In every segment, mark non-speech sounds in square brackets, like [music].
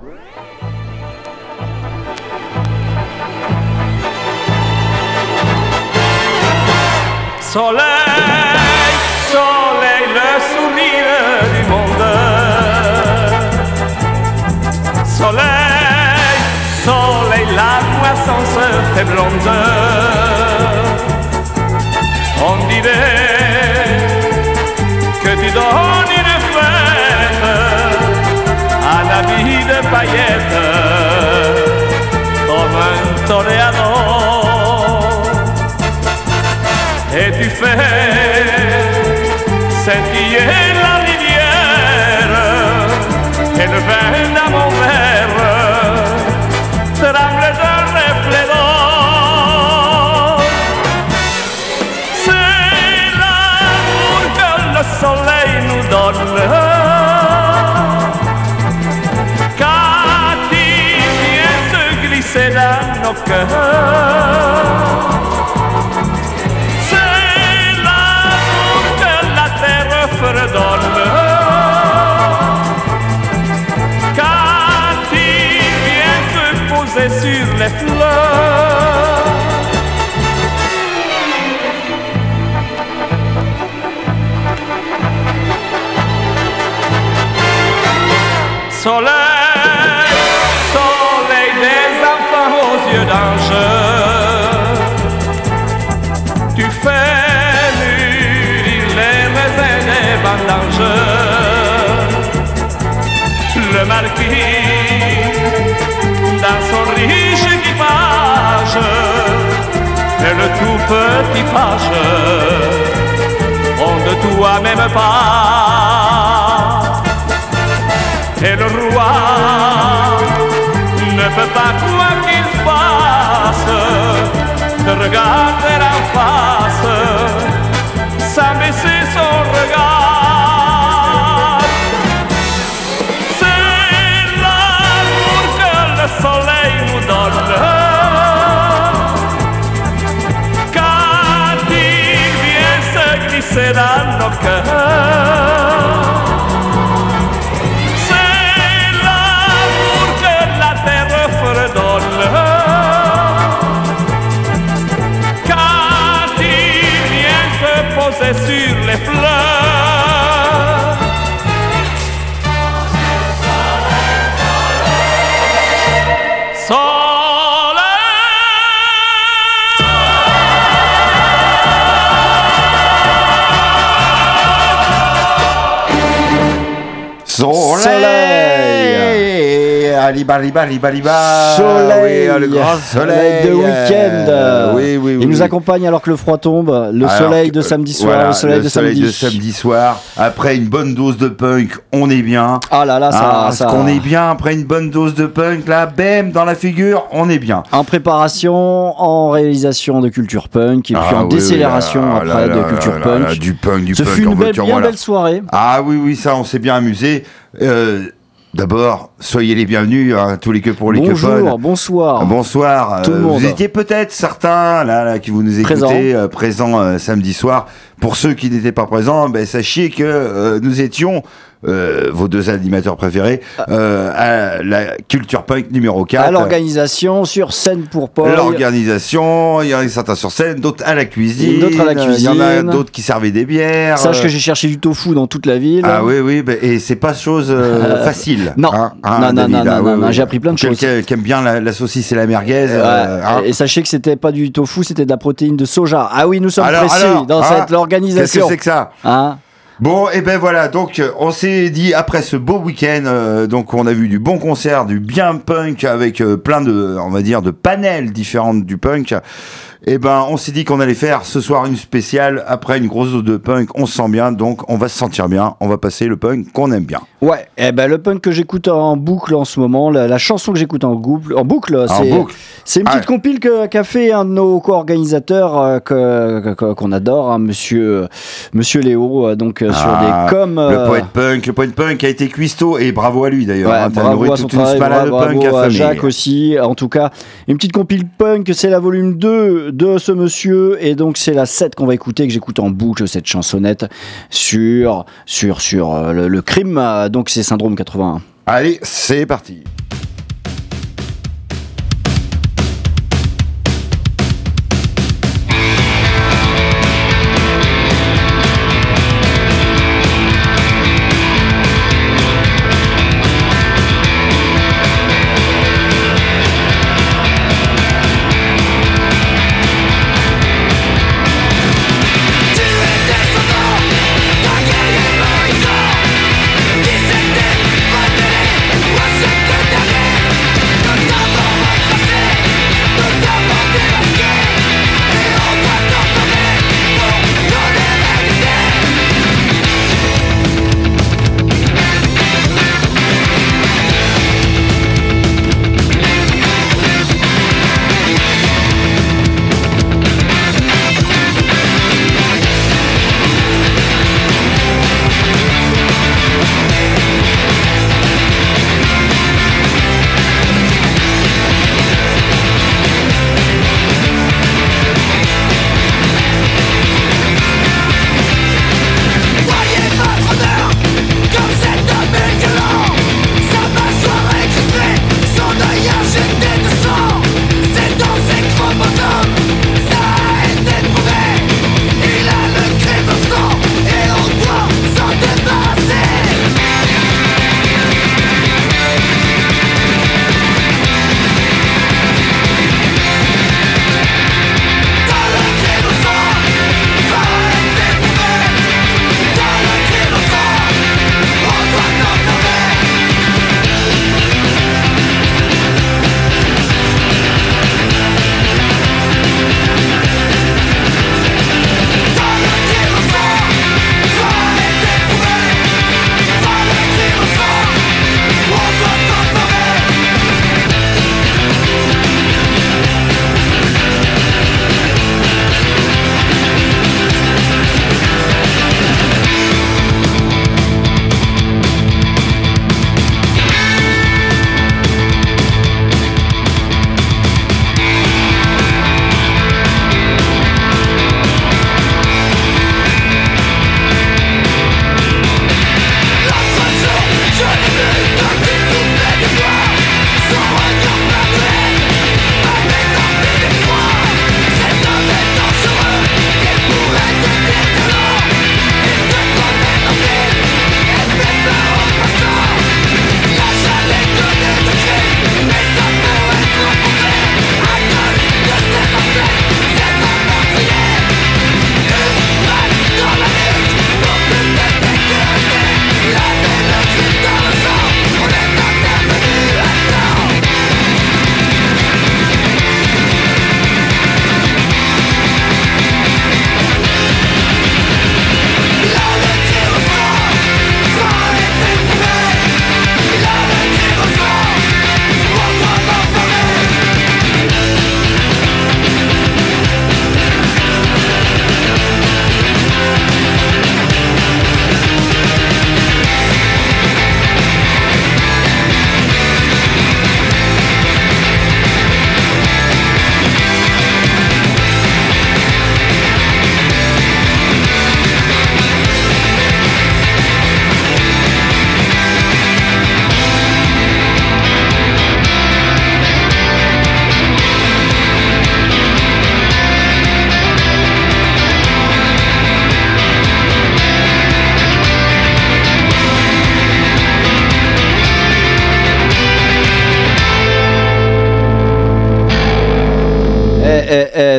Soleil, soleil, le sourire du monde. Soleil, soleil, la moisson se fait blonde. On dirait que tu donnes scintiller la rivière et le vin dans mon verre tremble d'un reflet d'or. C'est l'amour que le soleil nous donne. Quand il vient se glisser dans nos cœurs. Soleil, soleil des enfants aux yeux d'ange. Tu fais mûrir les raisins des vendanges. Le marquis, le tout petit page, ont de toi même pas. Et le roi ne peut pas quoi qu'il fasse. Te regarder en face Soleil Oui, le grand soleil de week-end. Euh, oui, oui, oui. Il nous accompagne alors que le froid tombe, le Alors, soleil de euh, samedi soir, voilà, le soleil, de, samedi. de samedi soir. Après une bonne dose de punk, on est bien. Ah là là, ça, Ah, ça. Qu'on est bien après une bonne dose de punk là, bam, dans la figure, on est bien. En préparation, en réalisation de culture punk et puis Ah en oui, oui, décélération là, après là, de culture punk. du punk, du Ce punk. fut en une belle, bien belle soirée. Ah oui, oui, ça, on s'est bien amusé. Euh, D'abord, soyez les bienvenus, hein, tous les que pour les que Bonjour, bonsoir. Bonsoir. Tout le Euh, monde. Vous étiez peut-être certains là, là qui vous nous écoutez Présents. euh, présents euh, samedi soir. Pour ceux qui n'étaient pas présents, ben, sachez que euh, nous étions euh, vos deux animateurs préférés euh, à la culture punk numéro 4. À l'organisation, sur scène pour Paul. L'organisation, il y en a certains sur scène, d'autres à la cuisine. D'autres à la Il y en a cuisine. d'autres qui servaient des bières. Sache euh, que j'ai cherché du tofu dans toute la ville. ah oui, oui, bah, et c'est pas chose euh, facile. non. hein, hein, Non, non, non, ah, non, oui, non, oui. j'ai appris plein de choses. Quelqu'un qui aime bien la, la saucisse et la merguez. euh, hein. Et sachez que c'était pas du tofu, c'était de la protéine de soja. Ah oui, nous sommes Alors, précis alors, dans cette Qu'est-ce que organisation. c'est que ça? Bon, et ben voilà, donc euh, on s'est dit après ce beau week-end, euh, donc on a vu du bon concert, du bien punk avec euh, plein de, on va dire, de panels différentes du punk. Et ben on s'est dit qu'on allait faire ce soir une spéciale après une grosse dose de punk. On se sent bien, donc on va se sentir bien. On va passer le punk qu'on aime bien. Ouais, et ben le punk que j'écoute en boucle en ce moment, la, la chanson que j'écoute en, boucle- en boucle, c'est une Ah petite compile que- qu'a fait un de nos co-organisateurs euh, que- qu'on adore, hein, monsieur, monsieur Léo, euh, donc euh, Ah, sur des coms. Le euh, poète punk, le poète punk a été cuistot et bravo à lui d'ailleurs. Ouais, hein, bravo à son travail, bravo punk à. Jacques aussi. En tout cas, une petite compile punk, c'est la volume 2 de ce monsieur. Et donc, c'est la 7 qu'on va écouter, que j'écoute en boucle, cette chansonnette sur, sur, sur euh, le, le crime. euh, Donc, c'est Syndrome 81. Allez, c'est parti.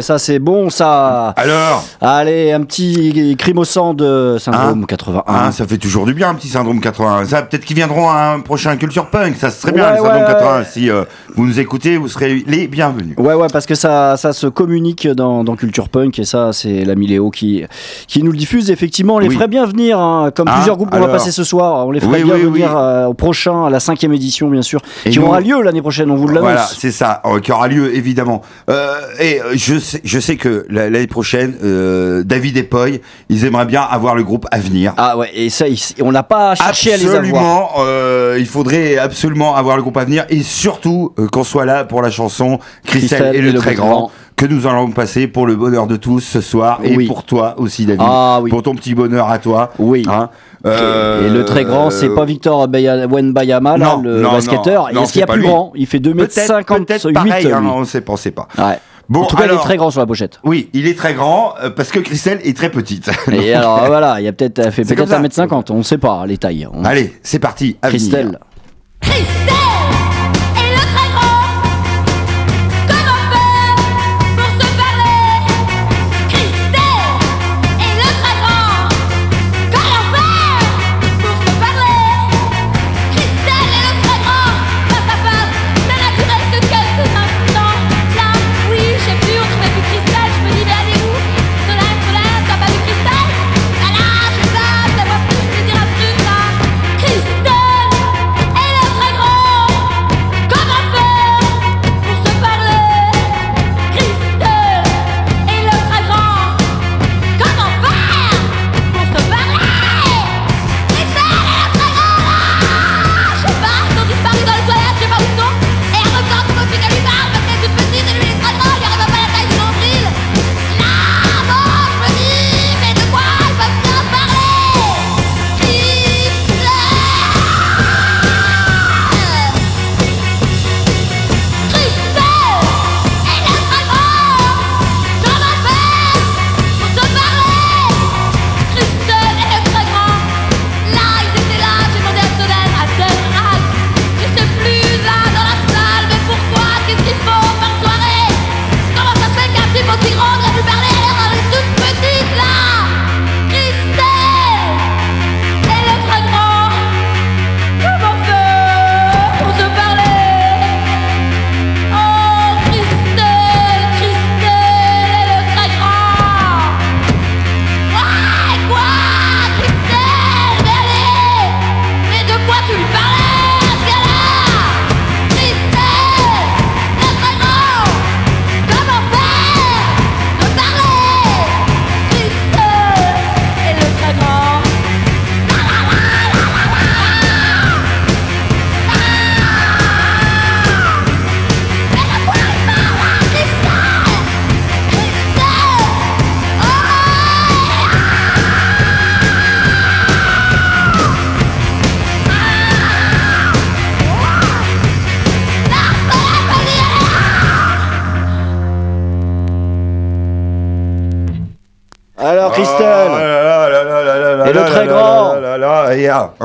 Ça c'est bon, ça. Alors Allez, un petit crime au sang de syndrome Hein 81. Hein, ça fait toujours du bien un petit syndrome 81. Ça, peut-être qu'ils viendront à un prochain Culture Punk. Ça serait bien Ouais, le syndrome ouais, 81. ouais. Si euh, vous nous écoutez, vous serez les bienvenus. Ouais, ouais, parce que ça, ça se communique dans, dans Culture Punk et ça, c'est l'ami Léo qui, qui nous le diffuse. Effectivement, on les Oui. ferait bien venir, hein, comme Ah, plusieurs groupes qu'on va passer ce soir. On les ferait Oui, bien oui, venir euh, au prochain, à la cinquième édition, bien sûr, Et qui nous- aura lieu l'année prochaine. On vous l'annonce. Voilà, c'est ça, euh, qui aura lieu évidemment. Et je sais, je sais que la- l'année prochaine, euh, David et Poy, ils aimeraient bien avoir le groupe Avenir. Ah ouais, et ça, on n'a pas cherché à les avoir. Absolument, euh, il faudrait absolument avoir le groupe à venir et surtout euh, qu'on soit là pour la chanson Christelle, et le, très grand, que nous allons passer pour le bonheur de tous ce soir et Oui. pour toi aussi David, Ah oui. pour ton petit bonheur à toi. Oui. Hein. Euh, Et le très grand, c'est pas Victor Baya- Wenbayama, là, non, le non, basketteur. Est-ce qu'il y a plus lui. grand? Il fait 2m58. Peut-être, peut-être pareil, hein, on sait pas, on sait pas. Ouais. Bon, en tout cas, il est très grand sur la pochette. Oui, il est très grand euh, parce que Christelle est très petite. Et [laughs] alors voilà, il y a peut-être elle fait [laughs] peut-être comme ça. 1m50, on ne sait pas les tailles. On- Allez, c'est parti. Avenir. Christelle. Christelle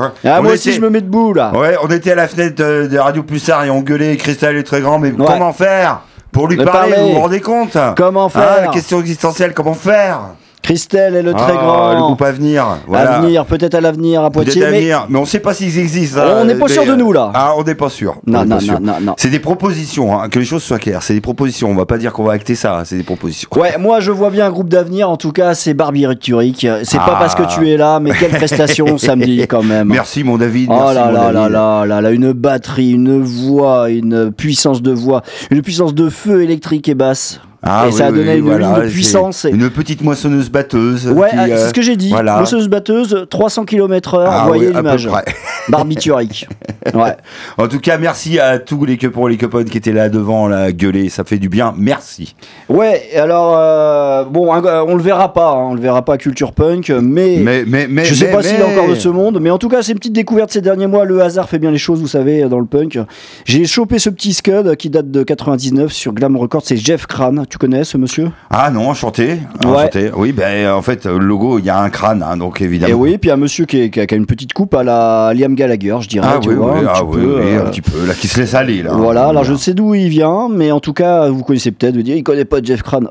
hein. Ah, On moi aussi je me mets debout là. Ouais, on était à la fenêtre de, de Radio Pulsar et on gueulait Christelle est très grand, mais Ouais. comment faire pour lui Le parler, parler. Vous vous rendez compte Comment faire Ah, Question existentielle, comment faire Christelle et le très Ah, grand. Le groupe à venir. Voilà. Avenir, peut-être à l'avenir à Poitiers, à mais mais on sait pas s'ils existent. On hein, n'est pas mais- sûr de nous, là. Ah, on n'est pas sûr. Non, On est non, pas sûr. non. C'est des propositions, hein, que les choses soient claires. C'est des propositions. On va pas dire qu'on va acter ça. hein, C'est des propositions. Ouais, moi je vois bien un groupe d'avenir, en tout cas c'est Barbie Riturik. C'est pas Ah. parce que tu es là, mais quelle prestation samedi quand même. Merci mon David. Oh là là là là là, une batterie, une voix, une puissance de voix, une puissance de feu électrique et basse. Ah et ça a donné oui, une voilà, ligne de c'est puissance. et- Une petite moissonneuse batteuse. Ouais, ah, euh, c'est ce que j'ai dit. voilà. Mousseuse batteuse, 300 km/h, ah vous voyez oui, l'image. [laughs] Barbiturique. [laughs] Ouais. En tout cas, merci à tous les copains les copains qui étaient là devant, là, gueuler. Ça fait du bien. Merci. Ouais, alors, euh, bon, euh, on le verra pas, hein, on le verra pas à Culture Punk, mais. Mais, mais, mais. je sais pas s'il est encore de ce monde, mais en tout cas, c'est une petite découverte ces derniers mois. Le hasard fait bien les choses, vous savez, dans le punk. J'ai chopé ce petit scud qui date de 99 sur Glam Records, c'est Jeff Crane. Tu connais ce monsieur? Ah non, enchanté. Ouais. enchanté. Oui, ben en fait, le logo, il y a un crâne, hein, donc évidemment. Et oui, puis un monsieur qui, est- qui a, qui a une petite coupe à la Liam Gallagher, je dirais. Ah tu oui, vois, oui, un ah petit oui, peu, oui, euh, un petit peu, là, qui se laisse aller, là. Voilà, alors je ne sais d'où il vient, mais en tout cas, vous connaissez peut-être, vous dites, il connaît pas Jeff Crane.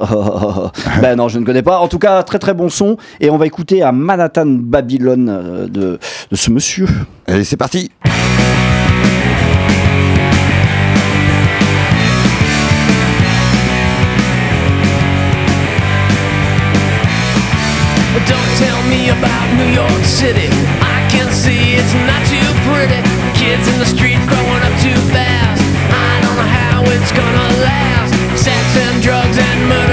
[laughs] ben non, je ne connais pas. En tout cas, très très bon son. Et on va écouter un Manhattan Babylon euh, de, de ce monsieur. Allez, c'est parti. Me about New York City. I can see it's not too pretty. Kids in the street growing up too fast. I don't know how it's gonna last. Sex and drugs and murder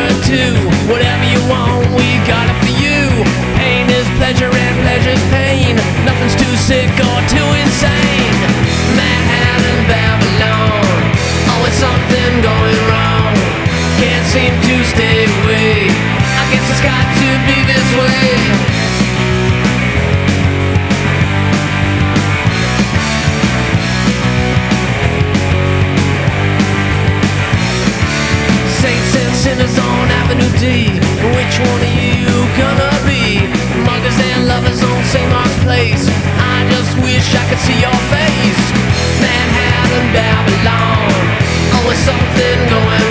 D. Which one are you gonna be? Muggers and lovers on St. Mark's Place. I just wish I could see your face. Manhattan, Babylon. Oh, Always something going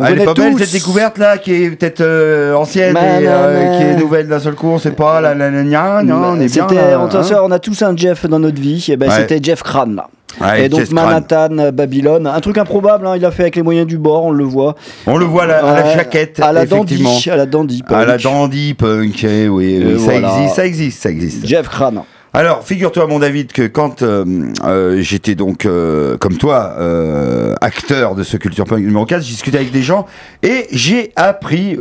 on elle est pas belle cette découverte là, qui est peut-être euh, ancienne Man, et euh, qui est nouvelle d'un seul coup, on sait pas, la la la gna, non, on est bien. Là, on, hein. on a tous un Jeff dans notre vie. Et ben, Ouais. C'était Jeff Crane là. Ouais, et donc Jeff. Manhattan, euh, Babylone, un truc improbable. hein, il a fait avec les moyens du bord, on le voit. On le voit à la, à la jaquette, à la effectivement. dandy, à la dandy. À la punk. dandy punk, eh oui, ça voilà. existe, ça existe, ça existe. Jeff Crane. Alors, figure-toi, mon David, que quand euh, euh, j'étais donc, euh, comme toi, acteur de ce Culture Punk numéro 4, j'ai discuté avec des gens et j'ai appris,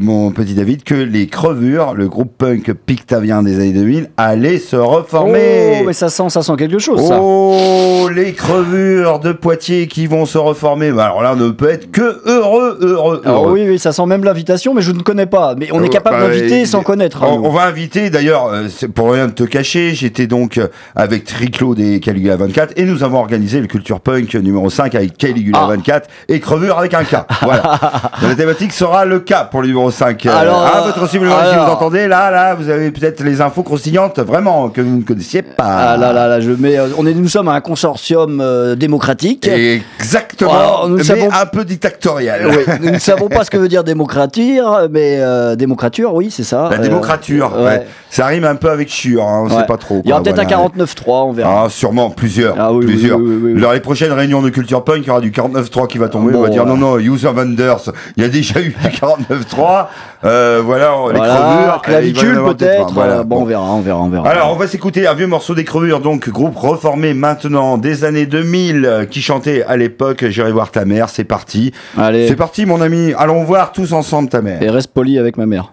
mon petit David, que les Crevures, le groupe punk pictavien des années 2000, allaient se reformer. Oh, mais ça sent, ça sent quelque chose, ça. Oh, les crevures de Poitiers qui vont se reformer. Bah, alors là, on ne peut être que heureux, heureux, Alors heureux. oui, oui, ça sent même l'invitation, mais je ne connais pas. Mais on est capable bah, d'inviter sans connaître. hein, On, on va inviter, d'ailleurs, c'est pour rien de te cacher, j'étais donc euh, avec Triclo des Caligula 24 et nous avons organisé le Culture Punk numéro 5 avec Caligula Ah. 24 et Crevure avec un K. Voilà. [laughs] la thématique sera le K pour le numéro 5. Euh, Alors, ah, votre si alors. vous entendez, là, là, vous avez peut-être les infos croustillantes, vraiment, que vous ne connaissiez pas. Ah là là là, je mets. euh, On est, nous sommes un consortium euh, démocratique. Exactement, Alors, nous mais savons- un peu dictatorial. Oui, nous ne savons pas ce que [laughs] veut dire démocrature, mais euh, démocrature, oui, c'est ça. La Euh, démocrature, ouais. ouais. ça rime un peu avec chiure, hein, on Ouais. sait pas trop. Il y aura peut-être voilà. un 49.3, on verra. Ah, sûrement, plusieurs. Ah oui, plusieurs. oui, oui, oui. Dans les prochaines réunions de Culture Punk, il y aura du 49.3 qui va tomber. on va dire non, non, User Wonders, il y a déjà eu du 49.3. Euh, voilà, les voilà, crevures. clavicule peut-être. Voilà, bon, bon. on verra, on verra, on verra. Alors, on va s'écouter un vieux morceau des crevures, donc groupe reformé maintenant des années 2000 euh, qui chantait à l'époque J'irai voir ta mère. C'est parti. Allez, C'est parti, mon ami. Allons voir tous ensemble ta mère. et reste poli avec ma mère.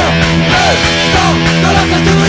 Deux, no, dans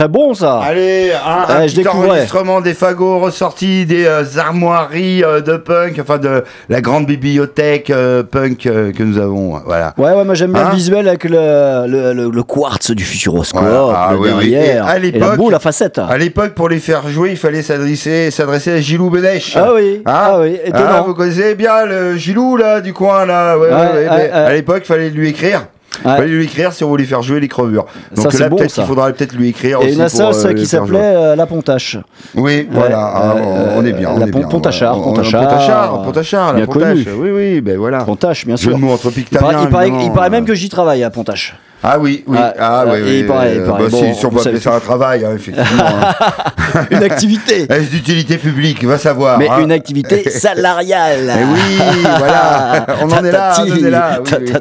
très bon ça. Allez, un, un je petit enregistrement des fagots ressortis des euh, armoiries euh, de punk, enfin de la grande bibliothèque euh, punk que nous avons. Voilà. Ouais, ouais, moi j'aime bien Hein le visuel avec le, le, le- quartz du futuroscope. Ah, derrière. À l'époque- la facette. À l'époque, pour les faire jouer, il fallait s'adresser, s'adresser à Gilou Benech. Ah oui, Hein ah oui, étonnant. Vous connaissez bien le Gilou là du coin là. À l'époque, il fallait lui écrire. Ouais. Fallait lui écrire si on voulait faire jouer les crevures. Ça, Donc c'est là, bon, peut-être ça. qu'il faudrait peut-être lui écrire Et aussi une sauce euh, qui s'appelait euh, la Pontache. Oui, voilà, euh, on est bien. la on est Pont- bien. Pontachard, On- on- Pontachard. Pontachard, Pontachard, la Bien Pontache. connu. Oui, oui, ben voilà. Pontache, bien Jeu sûr. de mots entre Il paraît, il paraît- il paraît même que j'y travaille à Pontache. Ah oui, oui. Ah, Ah, ah, oui, oui. il paraît, il euh, paraît. bah, Bon, si, on peut appeler ça un travail, hein, effectivement. hein. [laughs] Une activité. [laughs] Est-ce d'utilité publique Va savoir. Mais hein. une activité [laughs] salariale. Eh oui, voilà. On en est là, on en est là, oui.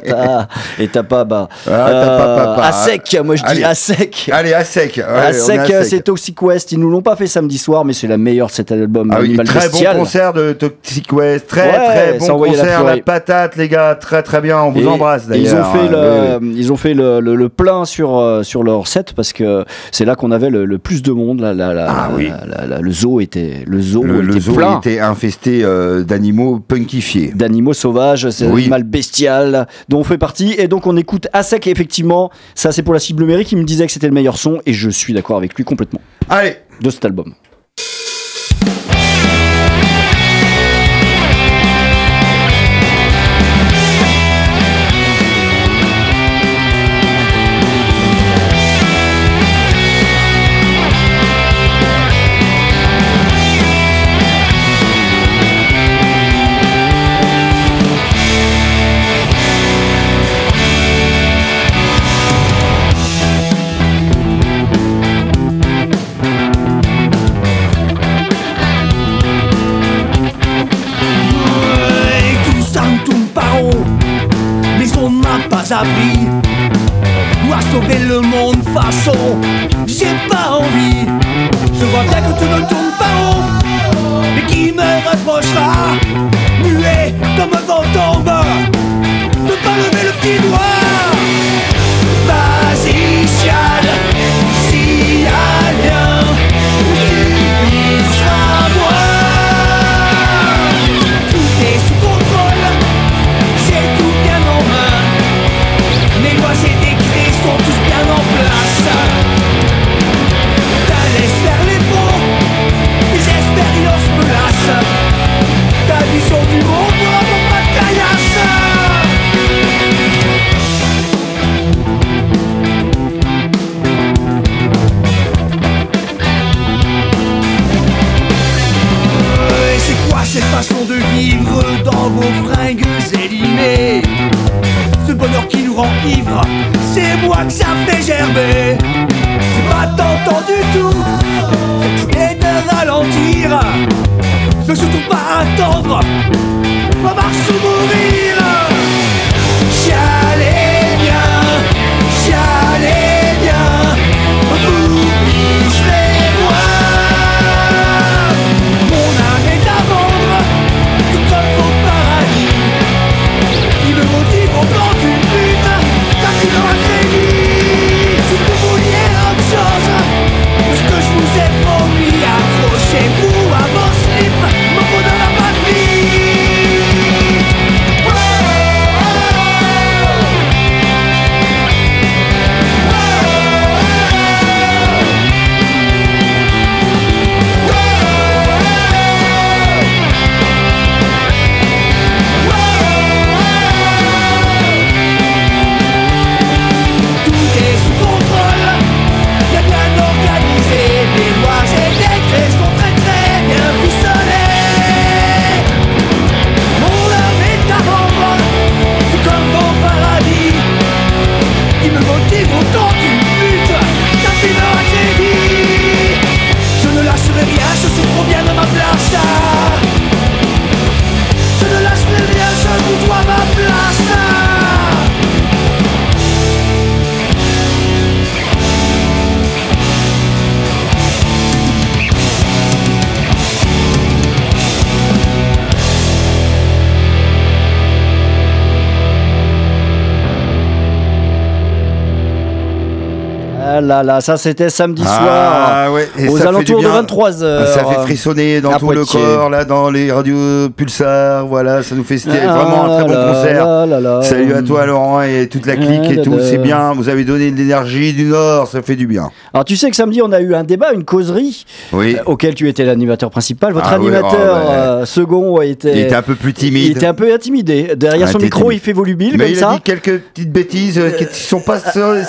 Et t'as pas, bah. Ah, t'as pas, pas, pas. à sec, moi je dis Allez. à sec. Allez, à sec. Ouais, à sec, euh, c'est Toxic West. Ils nous l'ont pas fait samedi soir, mais c'est la meilleure de cet album Ah oui, très Bestial. bon concert de Toxic West, très très bon concert, la, patate les gars, très très bien, on vous embrasse et Ils ont d'ailleurs. fait, Euh, le, fait le, le- le plein sur, euh, sur leur set parce que c'est là qu'on avait le, le plus de monde. Ah oui. la- le zoo était, le zoo était zoo plein. était infesté euh, d'animaux punkifiés. d'animaux sauvages, c'est un Oui. animal bestial dont on fait partie. Et donc on écoute à sec, et effectivement, ça c'est pour la cible numérique, il me disait que c'était le meilleur son, et je suis d'accord avec lui complètement, Allez, de cet album. Ne m'a là là, ça c'était samedi soir. Ah ouais, et aux alentours de bien. 23 heures. Ça fait frissonner dans tout le corps, là, dans les radios pulsars, voilà, ça nous fait, Ah vraiment un très bon là concert. là. Salut à toi Laurent et toute la clique Ah et tout, c'est bien, vous avez donné de l'énergie du Nord, ça fait du bien. Alors tu sais que samedi on a eu un débat, une causerie Oui, euh, auquel tu étais l'animateur principal. Votre Ah oui, animateur oh, ouais. euh, second a été. il était un peu plus il timide. était un peu intimidé. Derrière son micro, il fait volubile Mais comme il ça. a dit quelques petites bêtises euh, qui ne sont pas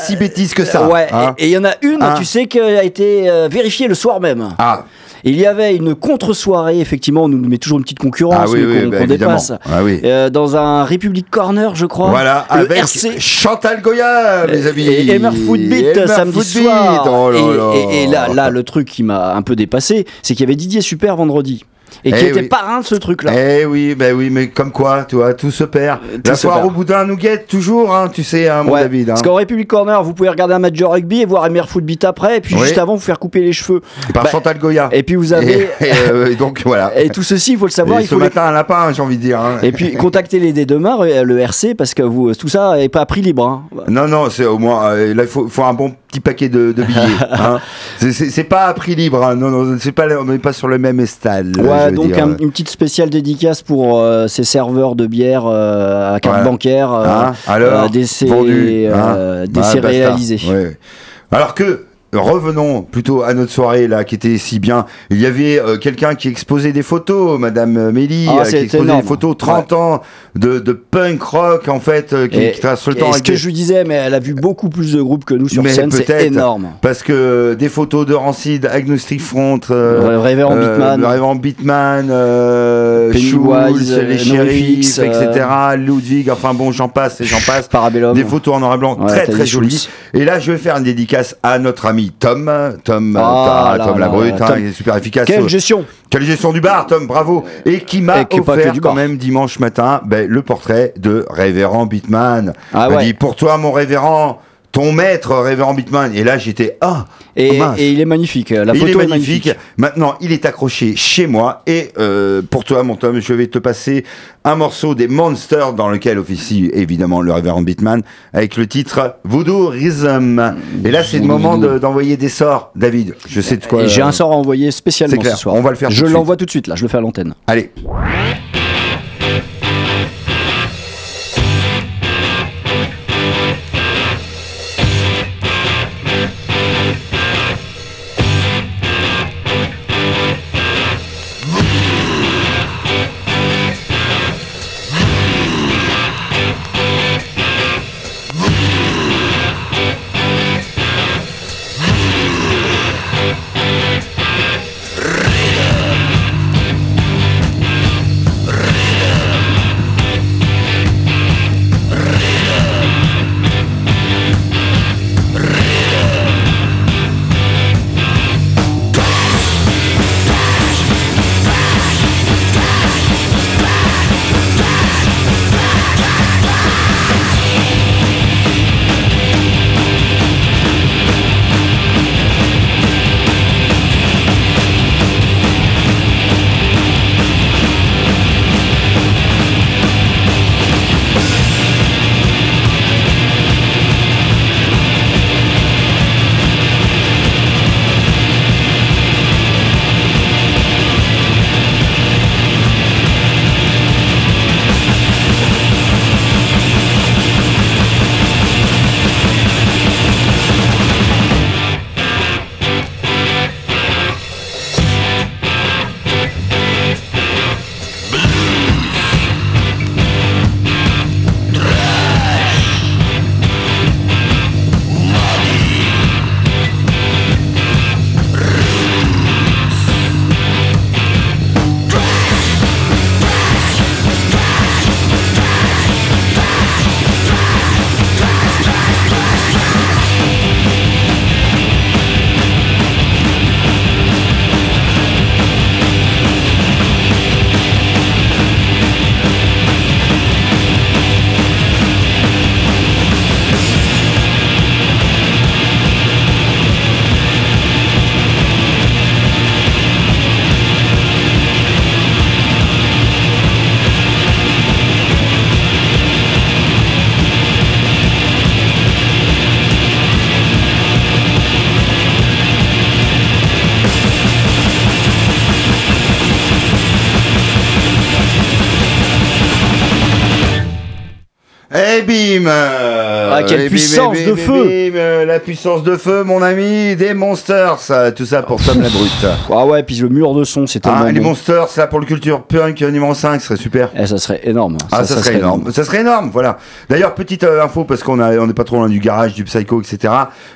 si bêtises que ça. Ouais, hein. et il en a une, Hein tu sais, qui a été euh, vérifiée le soir même. Ah, Il y avait une contre-soirée, effectivement, on nous met toujours une petite concurrence ah oui, oui, qu'on bah, dépasse. Ah oui. Euh, dans un Republic Corner, je crois. Voilà, le avec RC. Chantal Goya, mes amis. Et Emer Footbeat samedi soir. oh là et, là. et- et là, là, le truc qui m'a un peu dépassé, c'est qu'il y avait Didier Super vendredi. Et qui Eh était parrain de ce truc-là. Eh oui, ben oui, mais comme quoi, tu vois, tout se perd. tout La se foire perd. au boudin nous guette toujours, hein, tu sais, hein, mon Ouais, David. hein. Parce qu'en Republic Corner, vous pouvez regarder un match de rugby et voir Emer Footbeat après, et puis Oui. juste avant, vous faire couper les cheveux. Par Bah, Chantal Goya. Et puis vous avez. Et, et, euh, donc voilà. [laughs] Et tout ceci, il faut le savoir, Et il ce faut les- matin, un lapin, j'ai envie de dire. hein. Et puis [laughs] contactez les dès demain, euh, le RC, parce que vous, tout ça n'est pas à prix libre. Non, non, c'est au moins. euh, là, il faut, faut un bon petit paquet de, de billets. [laughs] hein. C'est- pas à prix libre. hein. Non, non, c'est pas, on n'est pas sur le même stade. Ouais, donc un- une petite spéciale dédicace pour euh, ces serveurs de bière euh, à carte Ouais. bancaire, euh, Hein, alors, euh, vendu, hein. euh, basta. réalisés. Ouais. Alors que. Revenons plutôt à notre soirée là qui était si bien. Il y avait euh, quelqu'un qui exposait des photos, Madame Mélie, Ah, euh, qui exposait énorme. des photos 30 ans de, de punk rock en fait, euh, qui, Et- qui trace le et temps. ce avec que des- je lui disais, mais elle a vu beaucoup plus de groupes que nous sur Mais scène, c'est énorme. Parce que des photos de Rancid, Agnostic Front, euh, Révérend euh, Beatman. le Révérend Beatman, euh, Pennywise, Schulz, les euh, etc., Ludwig, enfin bon, j'en passe et j'en passe. Parabellum. Des photos en noir et blanc Ouais, très très jolies. Et là, je vais faire une dédicace à notre ami Tom, Tom, Ah euh, Tom là la brute, là, hein, il est super efficace. Quelle gestion quelle gestion du bar, Tom, bravo. Et qui m'a offert quand même dimanche matin ben, le portrait de Révérend Beatman. Ah ouais. dit, pour toi, mon révérend, ton maître, Révérend Beatman. Et là, j'étais, ah, et, mince. et il est magnifique. La il photo est magnifique. Maintenant, il est accroché chez moi. Et euh, pour toi, mon Tom, je vais te passer un morceau des Monsters dans lequel officie évidemment le Révérend Beatman avec le titre Voodoo Rhythm. Et là, c'est le moment de- d'envoyer des sorts. David, je sais de quoi. J'ai euh, un sort à envoyer spécialement clair, ce soir. on va le faire Je l'envoie tout de suite, là, je le fais à l'antenne. Allez. Quelle puissance de feu. euh, La puissance de feu, mon ami, des monsters, tout ça pour Tom la Brute. [laughs] Ah ouais, puis le mur de son, c'est tellement Ah, les monsters, ça pour le culture punk euh, numéro 5, ce serait super. Eh, ça serait énorme. Ah, ça, serait, énorme. Ça serait énorme, voilà. D'ailleurs, petite euh, info, parce qu'on on n'est pas trop loin du garage, du psycho, etc.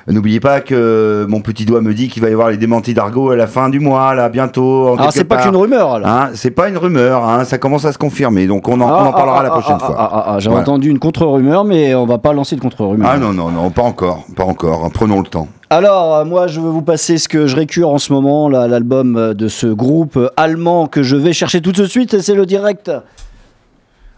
N'oubliez pas que mon petit doigt me dit qu'il va y avoir les démentis d'argot à la fin du mois, là, bientôt. quelque c'est pas qu'une rumeur, alors. Hein, c'est pas une rumeur, hein, ça commence à se confirmer, donc on en, en Ah, parlera ah, la ah, prochaine ah, fois. ah, ah, ah, J'ai Voilà. entendu une contre-rumeur, mais on va pas lancer de Ah non, non, non, pas encore, pas encore, prenons le temps. Alors, euh, moi, je veux vous passer ce que je récure en ce moment, là, l'album euh, de ce groupe euh, allemand que je vais chercher tout de suite, et c'est le direct.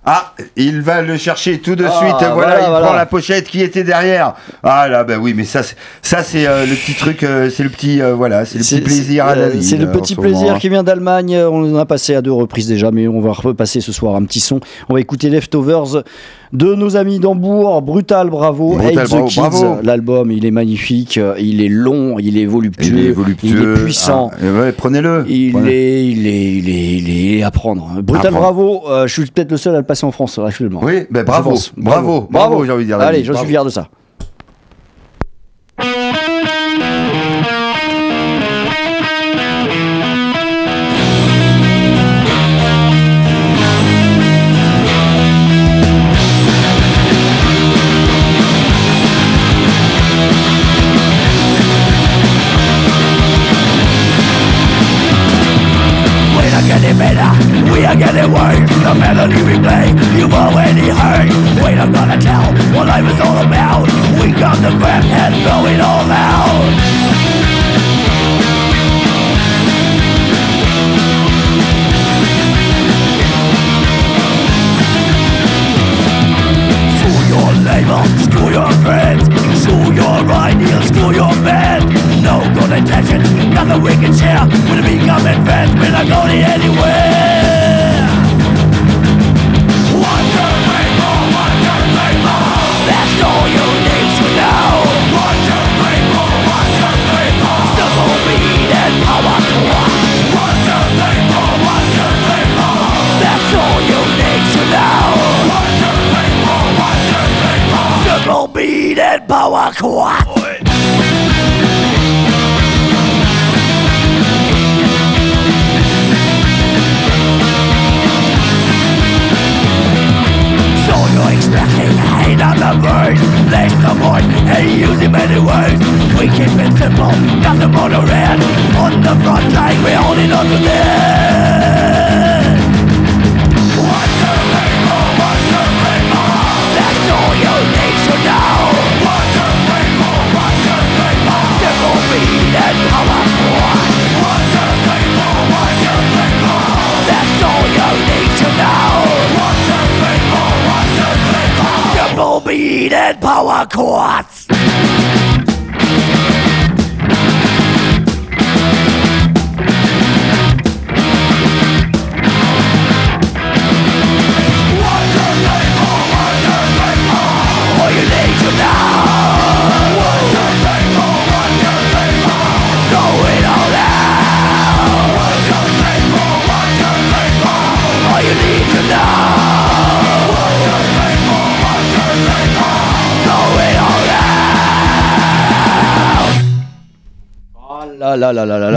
Ah, il va le chercher tout de Ah, suite, voilà, voilà, il voilà. prend la pochette qui était derrière. Ah là, bah oui, mais ça, c'est- ça c'est euh, le petit truc, euh, c'est le petit, euh, voilà, c'est le petit plaisir à la vie. C'est le petit moment, plaisir qui vient d'Allemagne. On en a passé à deux reprises déjà, mais on va repasser ce soir un petit son. On va écouter Leftovers de nos amis d'Hambourg. Brutal, bravo. Brutal, bravo, Kids. bravo. L'album, il est magnifique, il est long, il est voluptueux, Il est voluptueux. il est puissant. Ah, ouais, prenez-le. Il Prenez- est, il, est, il, est, il à prendre. Brutal, À prendre. bravo. Euh, je suis peut-être le seul à le passer en France actuellement. Oui, ben Je bravo, pense. bravo, bravo, j'ai envie de dire. Allez, je bravo. suis fier de ça. Là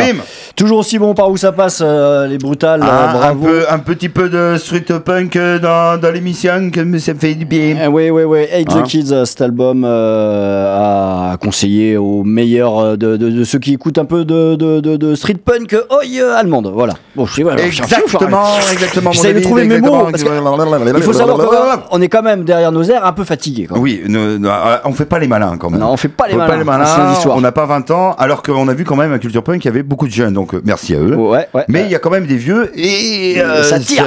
Toujours aussi bon par où ça passe, euh, les brutales. euh, Ah, un, bravo. peu, un petit peu de street punk dans, dans l'émission, que ça me fait du bien. Eh oui, oui, oui. Hate Hein the Kids, euh, cet album euh, à conseiller aux meilleurs de, de- de ceux qui écoutent un peu de, de, de- de street punk oi, euh, allemande. Voilà. Bon, je sais fou, Exactement, exactement. mon J'essaie de trouver mes mots, exactement. Il faut savoir qu'on est quand même derrière nos airs un peu fatigués. quoi. Oui, ne- ne- euh, on fait pas les malins quand même. Non, on fait pas les On malins. On n'a pas 20 ans, alors qu'on a vu quand même à Culture Punk qu'il y avait beaucoup de jeunes, donc euh, merci à eux. Ouais, ouais. Mais il y a quand même des vieux et euh, Ça tire.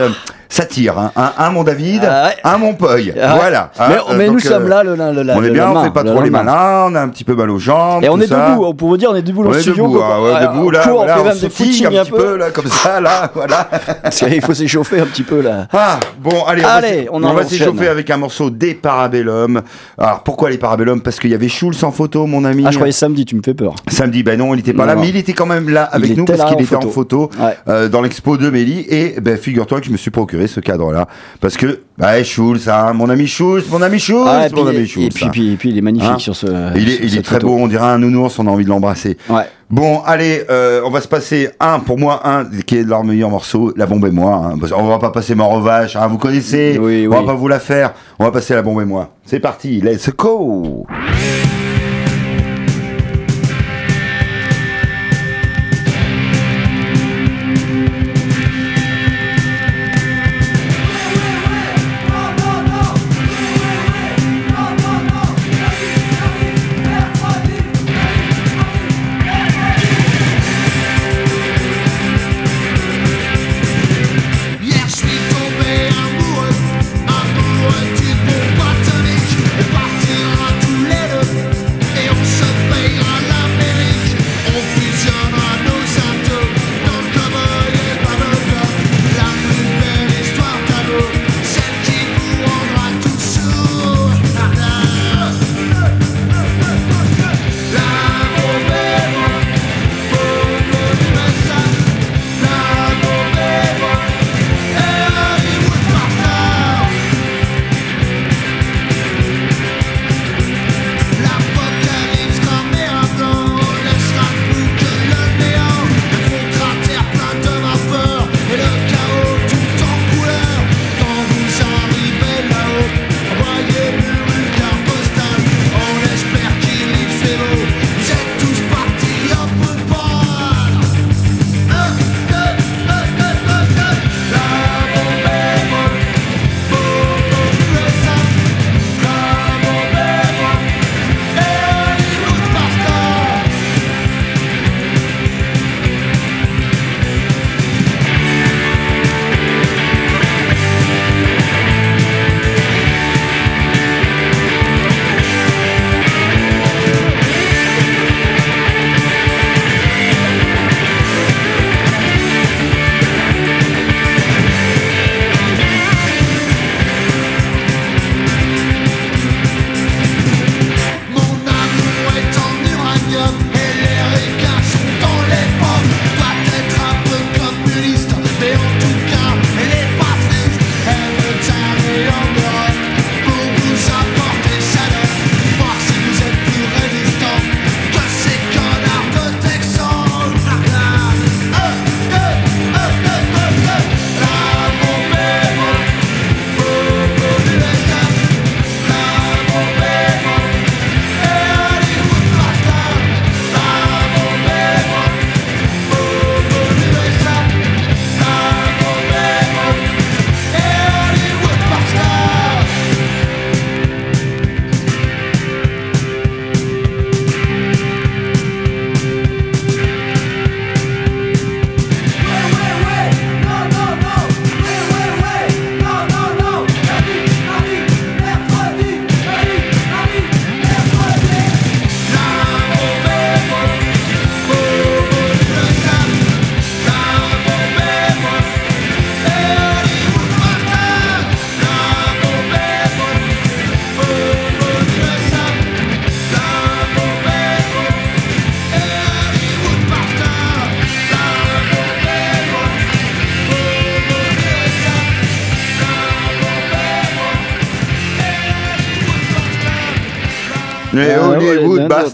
Ça- tire, hein. un, un mon David, Ah ouais. un mon Poy. Ah ouais. Voilà. Mais, hein, euh, mais nous donc, sommes euh, là le, le, le- On est bien, on lendemain, fait pas trop les malins, on a un petit peu mal aux jambes. Et on est ça. debout, on peut dire, on est debout dans On le studio. debout, Ouais, debout, on là, on fait on même des footings un petit peu. là, comme ça, là, [laughs] voilà. Parce qu'il faut s'échauffer un petit peu là. Ah, bon, allez, on va, on on s'échauffer avec un morceau des Parabellum. Alors, pourquoi les Parabellum Parce qu'il y avait Schulz en photo, mon ami. Ah, je croyais samedi, tu me fais peur. Samedi, ben non, il n'était pas Non, là, mais il était quand même là avec Il nous parce qu'il était en photo Ouais. euh, dans l'expo de Mélie. Et ben, figure-toi que je me suis procuré procurer ce cadre-là. Parce que, bah, Schulz, hein, mon ami Schulz, mon ami Schulz, Ah, et puis, mon ami et Schulz. puis, hein. puis, puis il est magnifique Hein sur ce. il est, sur il est très photo. beau, on dirait un nounours, on a envie de l'embrasser. Ouais. Bon, allez, euh, on va se passer un, pour moi, un qui est de leur meilleur morceau, La Bombe et moi. hein, qu'on va pas passer Mort aux vaches, vous connaissez, Oui, on oui. va pas vous la faire, on va passer La Bombe et moi. C'est parti, let's go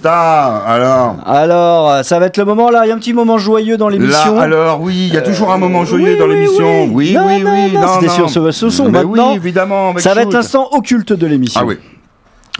Alors Alors, ça va être le moment là. Il y a un petit moment joyeux dans l'émission. Là, alors oui, il y a toujours un moment joyeux oui, dans oui, l'émission. oui. Oui, oui, non, non, c'était sur ce- ce son. Mais Maintenant, oui, évidemment. avec ça va être l'instant occulte de l'émission. Ah oui.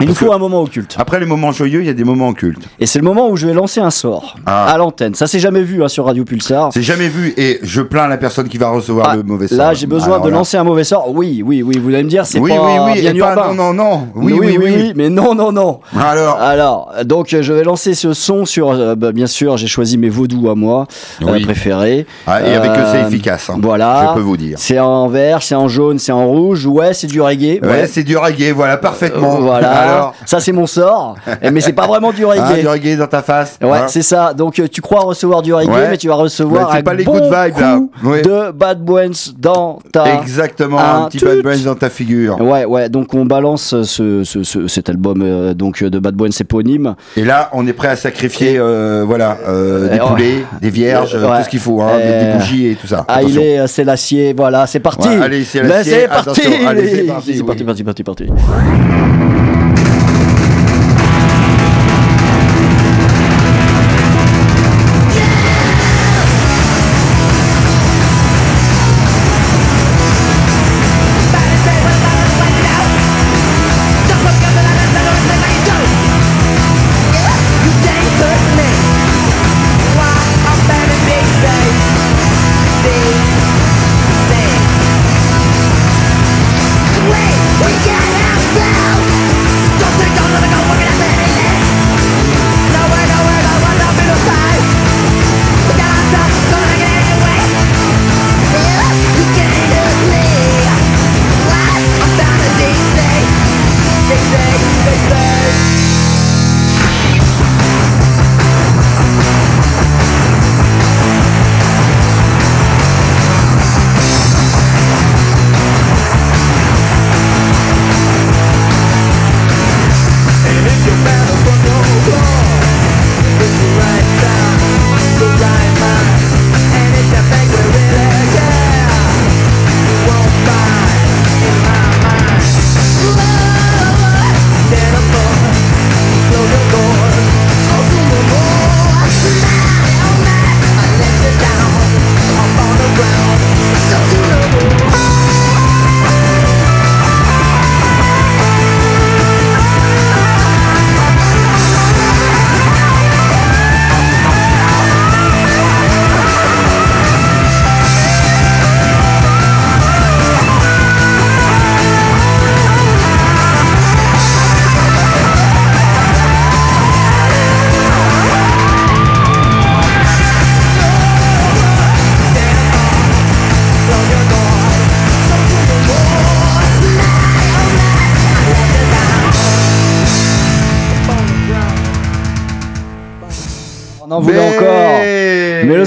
Il nous faut un moment occulte. Après les moments joyeux, il y a des moments occultes. Et c'est le moment où je vais lancer un sort Ah. à l'antenne. Ça s'est jamais vu hein, sur Radio Pulsar. C'est jamais vu et je plains la personne qui va recevoir Ah, le mauvais sort. là, j'ai besoin Alors de là. lancer un mauvais sort. Oui, oui, oui. Vous allez me dire, c'est Oui, pas oui, oui. bien du pas- non, non, non. Oui, oui, oui. Mais non, non, non. Alors, Alors, donc euh, je vais lancer ce son sur, euh, bah, bien sûr, j'ai choisi mes vaudous à moi euh, préférés. ah, et avec eux, c'est Euh, efficace. hein. Voilà. Je peux vous dire. C'est en vert, c'est en jaune, c'est en rouge. Ouais, c'est du reggae. Ouais, c'est du reggae, voilà, parfaitement. Voilà. Ça c'est mon sort. [laughs] Mais c'est pas vraiment du reggae. du reggae dans ta face. Ouais, hein. c'est ça. Donc euh, tu crois recevoir du reggae, Ouais. mais tu vas recevoir un pas les bon good vibes, là. de Bad Brains dans ta. Exactement, un un petit bad brains dans ta figure. Ouais, ouais. Donc on balance ce, ce- ce- cet album euh, donc de Bad Brains éponyme. Et là, on est prêt à sacrifier, euh, voilà, euh, des Euh, poulets, des vierges, euh, Ouais. tout ce qu'il faut, hein, des- Euh, bougies et tout ça. Ah, il est, euh, c'est l'acier. Voilà, c'est parti. Ouais, allez, c'est l'acier. c'est parti. Allez, c'est parti, [laughs] parti, parti, parti,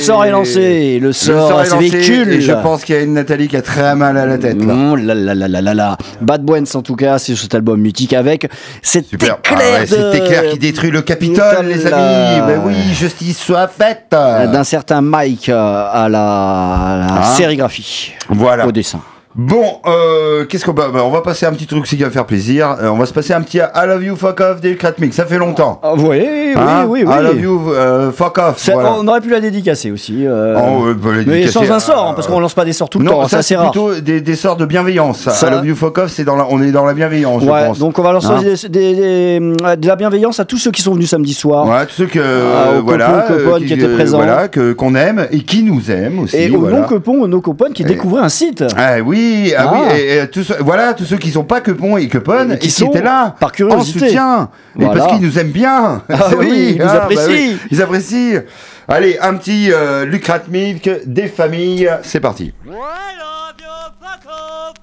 sort est lancé. Le Le sort, est véhicule. et je pense qu'il y a une Nathalie qui a très mal à la tête. Là. Mmh, là, là, là, là, là. Bad Brains, en tout cas, c'est cet album mythique avec cet Super. Ah éclair ouais, de... Cet éclair qui détruit le Capitole, les amis. Mais oui, justice soit faite. d'un certain Mike euh, à la, à la Ah. sérigraphie, Voilà. au dessin. Bon, euh, qu'est-ce qu'on va, bah, on va passer un petit truc qui va faire plaisir. Euh, on va se passer un petit I love you fuck off des Mix. Ça fait longtemps. Ah, oui, oui, Hein oui, oui. I love you euh, fuck off. Voilà. On aurait pu la dédicacer aussi. Oh, bah, la mais sans un sort, euh, hein, parce qu'on lance pas des sorts tout le non, temps, ça ça, c'est plutôt des, des sorts de bienveillance. Ça- I love you fuck off, c'est dans la, on est dans la bienveillance, je Ouais, pense. donc on va lancer Hein des- des- de la bienveillance à tous ceux qui sont venus samedi soir. Ouais, tous ceux que Ah, voilà, copains, copains qui étaient présents. voilà, que qu'on aime et qui nous aiment aussi. Et aux voilà. non-copons, aux no-copones qui découvraient un site. Ah oui, ah, Ah. oui, et, et tous, ceux- voilà, tous ceux qui sont pas quepons et queponnes Et et qui sont étaient là par curiosité. en soutien, et parce qu'ils nous aiment bien. Ah [laughs] oui, ils nous bah apprécient. oui, ils apprécient. Allez, un petit euh, Lucrat Milk des familles, c'est parti. I love you, fuck off.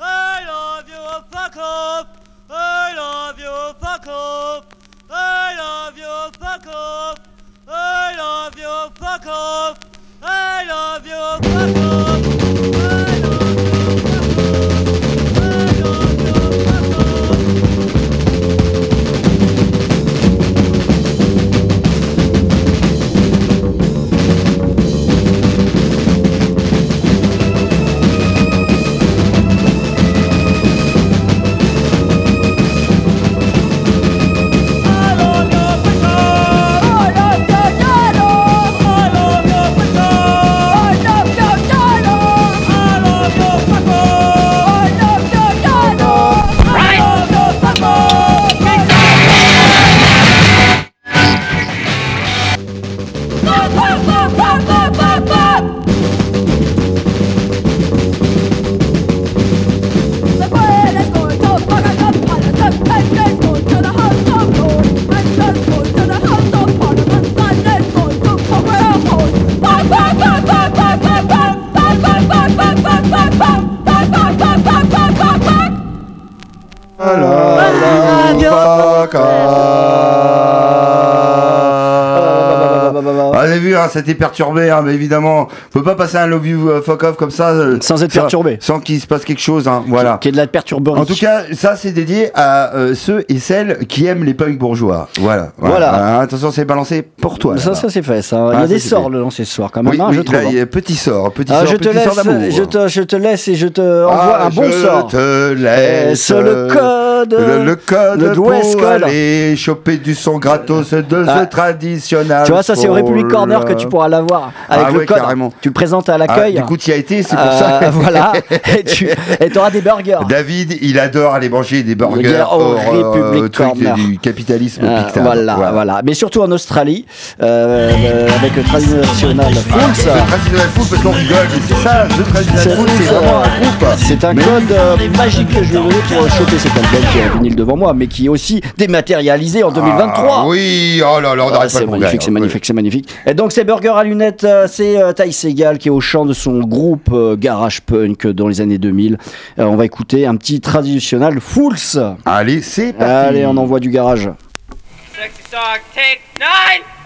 I love you, fuck off. I love you, fuck off. I love you, fuck off. I love you, fuck off. Hein, t'est perturbé, hein, mais évidemment, faut pas passer un love you euh, fuck off comme ça. euh, Sans être perturbé. Sans qu'il se passe quelque chose, hein, voilà. Qui est de la perturberie. En tout cas, ça c'est dédié à euh, ceux et celles qui aiment les punks bourgeois. Voilà. Voilà. attention, c'est balancé pour toi. ça, ça c'est fait. Ça. Il y Ah, a ça, des sorts le lancer ce soir quand même, Oui, hein, oui, je trouve. là, il y a petit sort, petit Ah, sort, je te petit laisse, je te, je te laisse et je te envoie Ah, un bon je sort. te laisse le code. le, le code le pour code. aller choper du son gratos de Ah. ce traditionnel. Tu vois, ça c'est au. Republic Corner que tu pourras l'avoir avec Ah le ouais, code. carrément. Tu le présentes à Ah, l'accueil. du coup, tu y as été, c'est pour Euh, ça. voilà. [laughs] Et tu et auras des burgers. David, il adore aller manger des burgers au hors, euh, Republic truc Corner. du capitalisme Euh, pictave. voilà, voilà, Mais surtout en Australie, euh, euh, avec le traditionnel Ah, Fools. c'est traditionnel foot parce qu'on rigole, mais c'est ça, The Traditional Foot, c'est vraiment un groupe. C'est un code euh, magique que je vais donner pour choper cet album qui est en vinyle devant moi, mais qui est aussi dématérialisé en 2023. Ah, oui, oh là là, on Ah, c'est magnifique, c'est magnifique, c'est magnifique. Et donc c'est Burger à lunettes, euh, c'est euh, Ty Segal qui est au chant de son groupe euh, Garage Punk dans les années 2000. Euh, on va écouter un petit traditionnel Fools. Allez, c'est parti. Allez, on envoie du garage. Sexy take nine.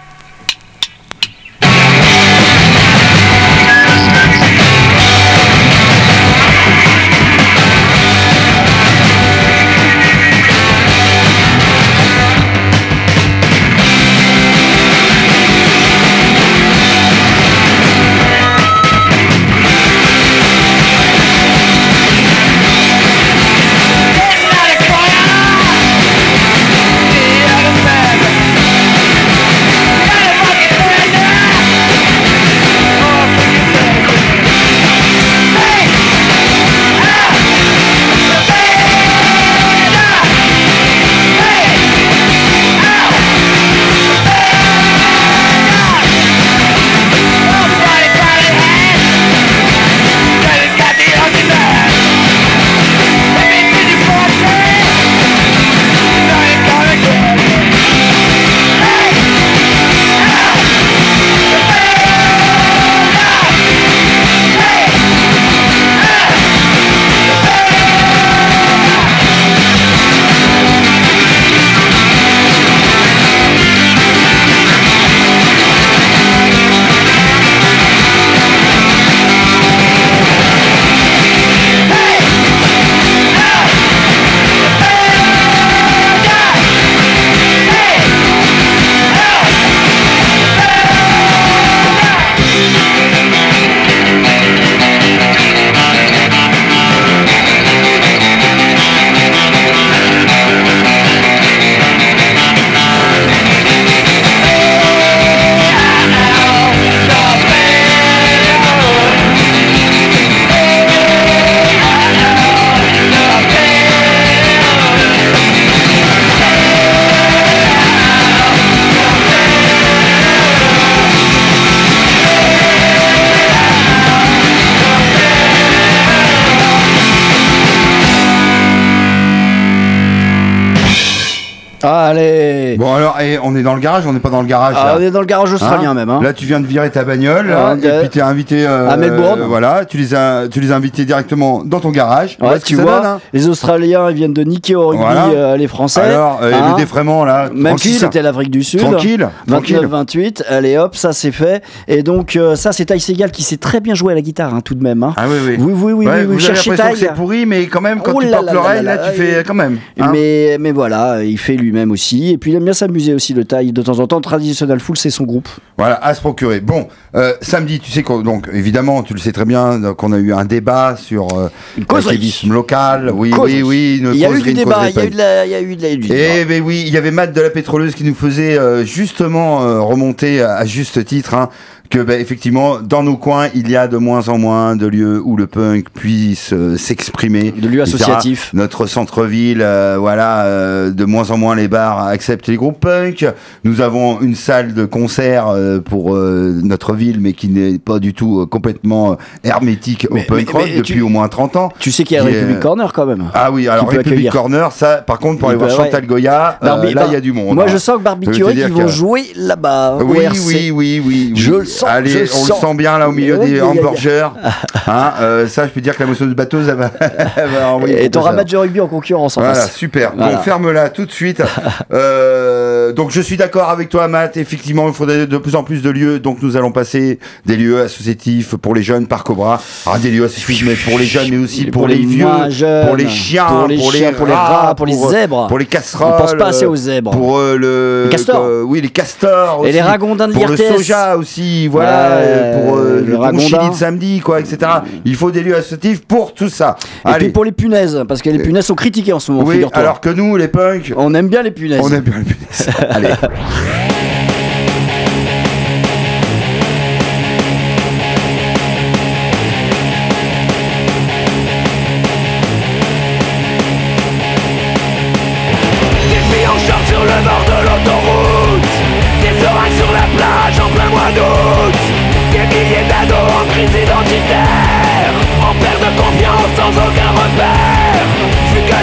Et on est dans le garage, on n'est pas dans le garage Ah, là on est dans le garage australien Hein même. Hein. Là, tu viens de virer ta bagnole, Ah, et euh, puis t'es invité euh, à Melbourne. euh, voilà, tu les as, tu les as invités directement dans ton garage. Ouais, tu vois, donne, hein. les Australiens ils viennent de niquer au rugby Voilà. les Français. Alors, le défraiement là, Même si c'était l'Afrique du Sud. Tranquille, tranquille. 29-28, allez hop, ça c'est fait. Et donc ça c'est Ty Segal qui sait très bien jouer à la guitare tout de même. Ah oui, oui. Oui, oui, oui, Ouais, oui, vous cherchez c'est pourri, mais quand même, quand Oh tu portes l'oreille, là tu fais quand même. Mais, mais voilà, il fait lui-même aussi. Et puis il aime bien s'amuser aussi, le taille de temps en temps. Traditional Full, c'est son groupe. Voilà, à se procurer. Bon, euh, samedi, tu sais qu'on, donc évidemment, tu le sais très bien, qu'on a eu un débat sur euh, l'activisme local. Oui, oui, oui. Il y a eu du débat, il y a eu de la, il y a eu de la. Eh ben oui, il y avait Matt de la pétroleuse qui nous faisait euh, justement euh, remonter à, à juste titre hein, que ben, effectivement dans nos coins il y a de moins en moins de lieux où le punk puisse euh, s'exprimer. De lieux associatifs. Notre centre-ville, euh, voilà, euh, de moins en moins les bars acceptent les groupes punk. Nous avons une salle de concert pour notre ville, mais qui n'est pas du tout complètement hermétique Mais- au punk mais- rock mais depuis tu- au moins 30 ans. Tu sais qu'il y a le est- Republic Corner quand même. Ah oui, alors accueillir. Corner, ça, par contre, pour Il aller voir peut- ouais. Chantal Goya, là, il y a du monde. Moi hein. je sens que qui dire vont que- jouer là-bas Oui, oui, oui, oui, oui. Je le sens, Allez, on le sent bien là au milieu des hamburgers. [laughs] Hein, euh, ça, je peux dire que la moisseuse batteuse, elle va, [laughs] elle va envoyer. Et t'auras match de rugby en concurrence en Voilà, face. super. Voilà. Donc ferme-la tout de suite. [laughs] Euh, donc je suis d'accord avec toi, Matt. Effectivement, il faudrait de plus en plus de lieux. Donc nous allons passer des lieux associatifs pour les jeunes par Cobra. Ah, des lieux associatifs, mais pour les jeunes, mais aussi pour, les, vieux, jeunes, pour les chiens, pour les, chiens, pour les rats, pour les euh, zèbres. pour les casseroles. On pense pas assez aux zèbres. Pour euh, le Les castors. oui, les castors. Et aussi. les ragondins de Pour le soja aussi, voilà. Ouais, euh, pour euh, le chili de samedi, quoi, etc. Il faut des lieux associatifs pour tout ça. Et Allez. puis pour les punaises, parce que les punaises sont critiquées en ce moment, oui, alors que nous, les punks, On aime bien les punaises. on aime bien les punaises. [laughs] Allez.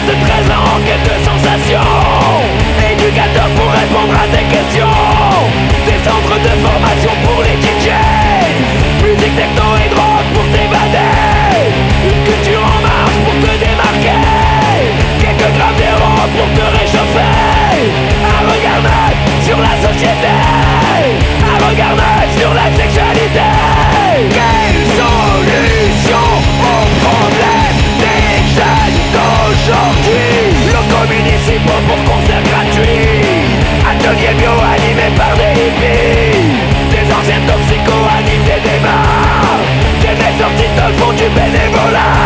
Fugueuse de 13 ans en quête de sensations. Éducateur pour répondre à tes questions. Des centres de formation pour les DJs Musique, techno et drogue pour t'évader. Une culture en marche pour te démarquer. Quelques grammes d'héros pour te réchauffer. Un regard sur la société. Un regard sur la Ateliers bio animés par des hippies. Des anciens toxicos animent des débats Des mecs sortis de font du bénévolat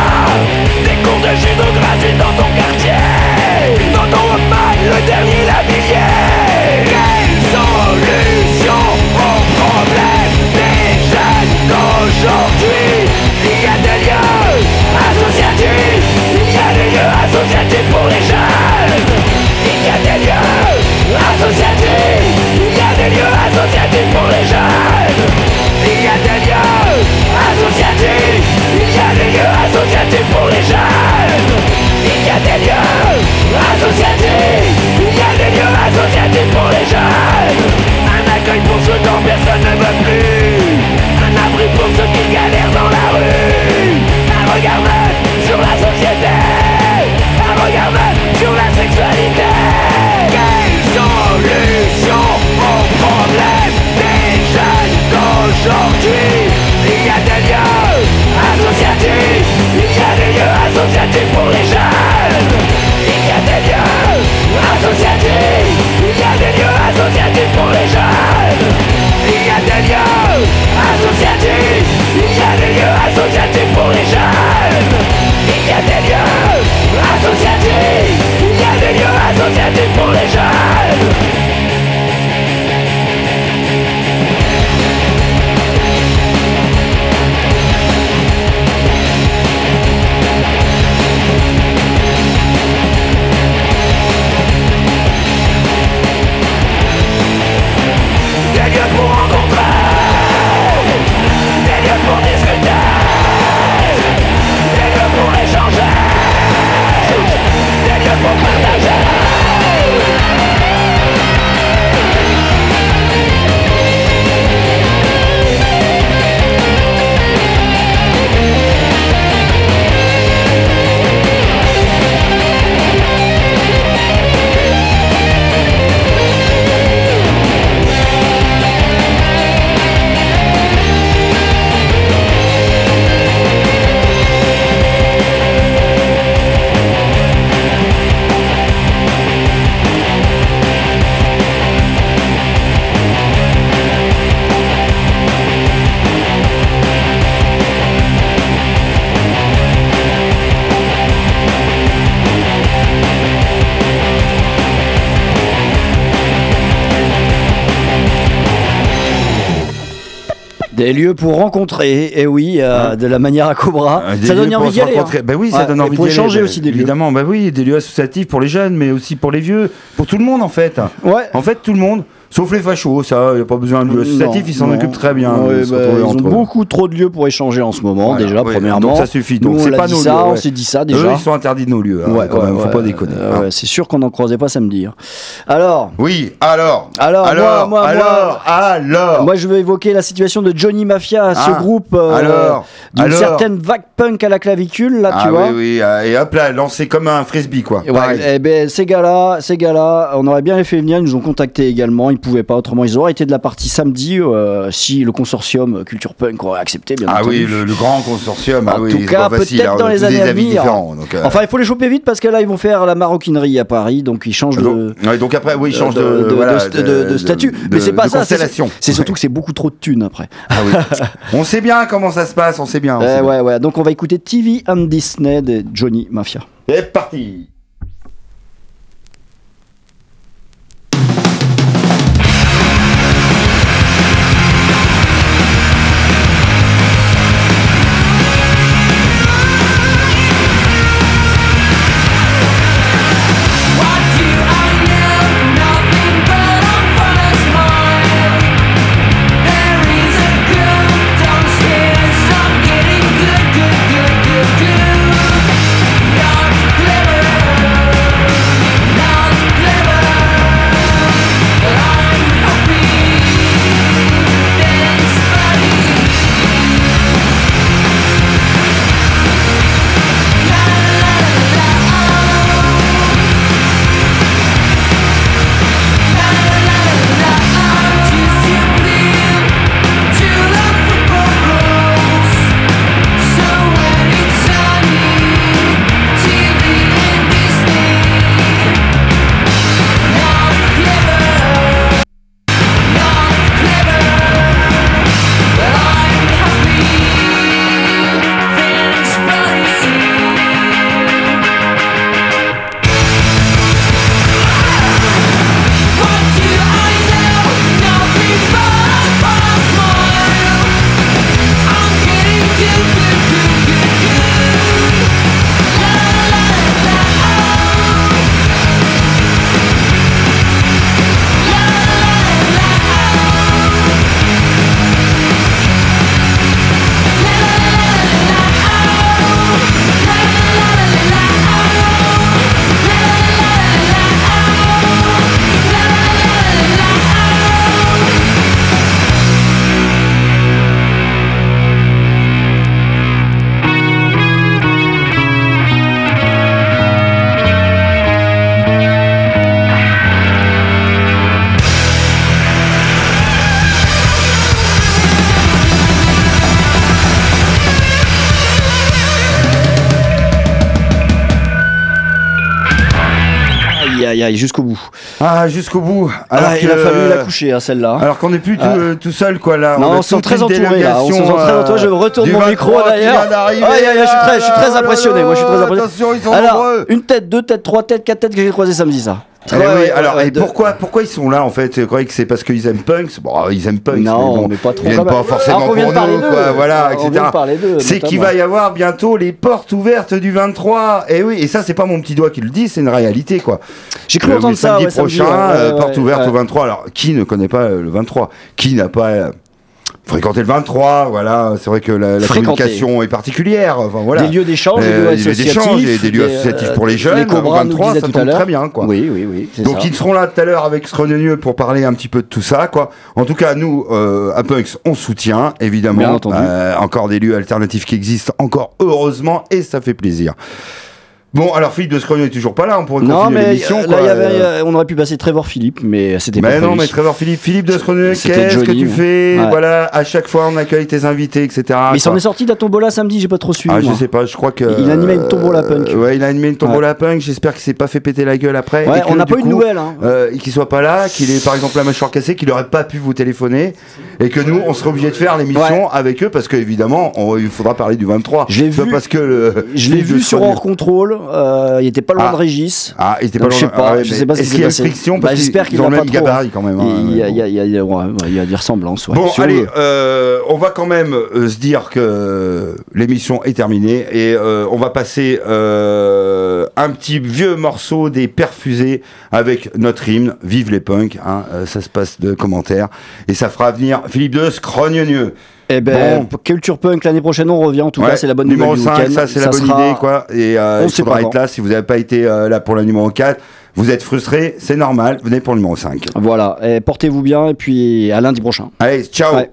Des lieux pour rencontrer, et oui, euh, de la manière à Cobra. Euh, des ça donne envie d'y aller. rencontrer. hein. Ben oui, ça Ouais, donne envie d'y aller, échanger ben, aussi des lieux. Évidemment, bah oui, des lieux associatifs pour les jeunes, mais aussi pour les vieux, pour tout le monde en fait. Ouais. En fait, tout le monde. Sauf les fachos, ça, il n'y a pas besoin de associatif, ils s'en occupent très bien. Ouais, bah, ils ont eux. beaucoup trop de lieux pour échanger en ce moment, Voilà, déjà, ouais, premièrement. Donc ça suffit. Donc on c'est pas nos ça, lieux, on s'est dit ça Eux, déjà. ils sont interdits de nos lieux. hein, Ouais, quand même, faut pas déconner. euh, hein. c'est sûr qu'on n'en croisait pas samedi. hein. Alors, Oui, alors. Alors, alors, moi, moi, alors, alors. moi je veux évoquer la situation de Johnny Mafia, ce Ah, groupe euh, alors, d'une alors. certaine vague punk à la clavicule, là, ah tu vois. oui, oui, euh, et hop là, lancé comme un frisbee, quoi. Eh ben, ces gars-là, ces gars-là, on aurait bien les fait venir, ils nous ont contactés également, ils pouvaient pas autrement, ils auraient été de la partie samedi euh, si le consortium Culture Punk aurait accepté, bien Ah entendu. oui, le, le grand consortium. En ah oui, tout cas, peut-être hein, dans les années à venir. Donc, euh, Enfin, il faut les choper vite parce que là, ils vont faire la maroquinerie à Paris, donc ils changent de, donc, ouais, donc après, oui, il change de, de, de- voilà, de- de- de statut. Mais c'est pas ça, c'est surtout que c'est beaucoup trop de thunes après. Ah oui. [laughs] on sait bien comment ça se passe, on sait bien. on Eh bien. ouais, ouais. Donc on va écouter TV and Disney de Johnny Mafia. C'est parti. Ah, jusqu'au bout. Alors Ah, que- il a fallu la coucher, hein, celle-là. Alors qu'on n'est plus tout, Ah. euh, tout seul, quoi, là. Non, on se sent toute très une entouré, là. On très. Je euh, retourne mon 23 micro, d'ailleurs. je suis très- je suis très là, impressionné, moi, je suis très impressionné. Attention, ils sont Alors, nombreux. une tête, deux têtes, trois têtes, quatre têtes que j'ai croisé samedi, ça. Eh Ouais, oui, ouais, alors, ouais, et de- pourquoi, pourquoi ils sont là en fait? Vous croyez que c'est parce qu'ils aiment Punks? Bon, ils aiment Punks, Non, mais bon, pas trop Ils viennent pas forcément Alors pour nous, quoi, voilà, On etc. C'est qu'il va y avoir bientôt les portes ouvertes du 23. Et oui, et ça, c'est pas mon petit doigt qui le dit, c'est une réalité, quoi. J'ai cru entendre ça. samedi prochain, euh, porte ouverte au 23. Alors, qui ne connaît pas euh, le 23 Qui n'a pas euh, fréquenté le 23 Voilà, c'est vrai que la, la communication est particulière. Enfin, voilà. Des lieux d'échange, des Euh, lieux des lieux d'échange associatifs. des lieux associatifs euh, pour les jeunes. Les nous 23, disaient ça tout tombe très bien, quoi. Oui, oui, oui. Donc ça. ils seront là tout à l'heure avec Scrogneux pour parler un petit peu de tout ça, quoi. En tout cas, nous, euh, à Punks, on soutient, évidemment. Bien entendu. Euh, encore des lieux alternatifs qui existent, encore heureusement, et ça fait plaisir. Bon, alors Philippe de Scrogneux est toujours pas là, on pourrait Non, continuer l'émission, euh, là, quoi. il y avait, Euh, euh, on aurait pu passer Trevor Philippe, mais c'était pas mais non, mais Trevor Philippe, Philippe de Scrogneux, qu'est-ce que tu fais ouais. Voilà, à chaque fois on accueille tes invités, etc. Mais il s'en est sorti de la tombola samedi, j'ai pas trop suivi. Ah, je sais pas, je crois que. Il animait une tombola punk. Ouais, il a animé une tombola punk. J'espère qu'il s'est pas fait péter la gueule après. Ouais, et que, on n'a pas eu de nouvelles. Hein. euh, qu'il soit pas là, qu'il ait par exemple la mâchoire cassée, qu'il aurait pas pu vous téléphoner, et que nous on serait obligé de faire l'émission avec eux parce qu'évidemment il faudra parler du 23. Je l'ai vu- parce que le- Je l'ai vu sur hors contrôle. Euh, il était pas loin Ah. de Régis. Ah, il était pas je sais loin. pas, Ah ouais, je sais pas ce qui s'est passé. friction Bah, j'espère qu'il ils ont a le pas trop. gabarit quand même. hein, Il y a, y y y ouais, y des ressemblances. ouais. Bon, Si allez, euh, on va quand même euh, se dire que l'émission est terminée et on va passer un petit vieux morceau des perfusés avec notre hymne Vive les punks. hein, ça se passe de commentaires et ça fera venir Philippe de Scrogneux. Eh ben, Bon. Culture Punk l'année prochaine, on revient. En tout cas, c'est la bonne numéro nouvelle du 5, week-end. ça c'est la bonne sera- idée quoi. Et euh, on il faudra pas être là si vous n'avez pas été euh, là pour le numéro 4. Vous êtes frustré, c'est normal, venez pour le numéro 5. Voilà. Et portez-vous bien et puis à lundi prochain. Allez, ciao Ouais.